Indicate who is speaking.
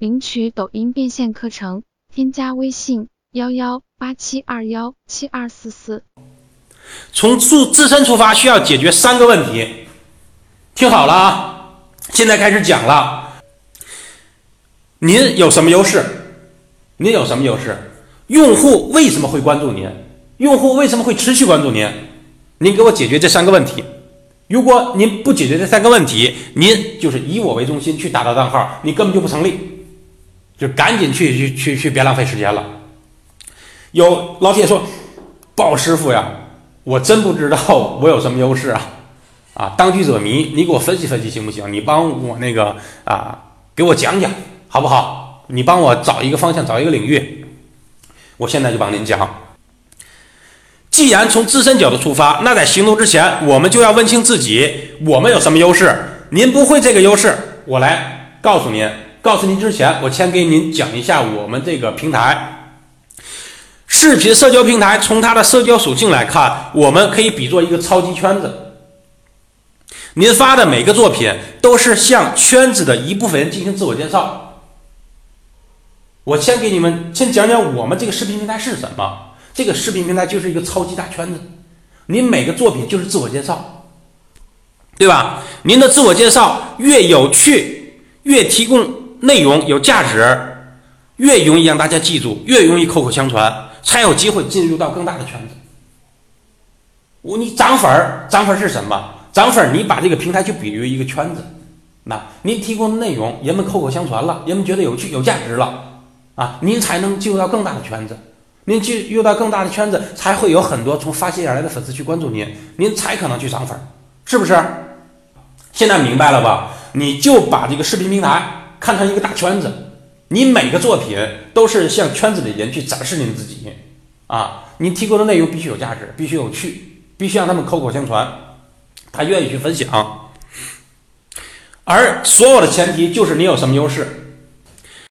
Speaker 1: 领取抖音变现课程，添加微信幺幺八七二幺七二四四。
Speaker 2: 从自自身出发，需要解决三个问题。听好了啊，现在开始讲了。您有什么优势？您有什么优势？用户为什么会关注您？用户为什么会持续关注您？您给我解决这三个问题。如果您不解决这三个问题，您就是以我为中心去打造账号，你根本就不成立，就赶紧去去去去，别浪费时间了。有老铁说，鲍师傅呀，我真不知道我有什么优势啊，啊，当局者迷，你给我分析分析行不行？你帮我那个啊，给我讲讲好不好？你帮我找一个方向，找一个领域，我现在就帮您讲。既然从自身角度出发，那在行动之前，我们就要问清自己，我们有什么优势？您不会这个优势，我来告诉您。告诉您之前，我先给您讲一下我们这个平台——视频社交平台。从它的社交属性来看，我们可以比作一个超级圈子。您发的每个作品都是向圈子的一部分人进行自我介绍。我先给你们先讲讲我们这个视频平台是什么。这个视频平台就是一个超级大圈子，您每个作品就是自我介绍，对吧？您的自我介绍越有趣，越提供内容有价值，越容易让大家记住，越容易口口相传，才有机会进入到更大的圈子。我你涨粉儿，涨粉儿是什么？涨粉儿，你把这个平台就比喻一个圈子，那您提供的内容，人们口口相传了，人们觉得有趣有价值了，啊，您才能进入到更大的圈子。您进入到更大的圈子，才会有很多从发现而来的粉丝去关注您，您才可能去涨粉儿，是不是？现在明白了吧？你就把这个视频平台看成一个大圈子，你每个作品都是向圈子里人去展示您自己啊！你提供的内容必须有价值，必须有趣，必须让他们口口相传，他愿意去分享。而所有的前提就是你有什么优势。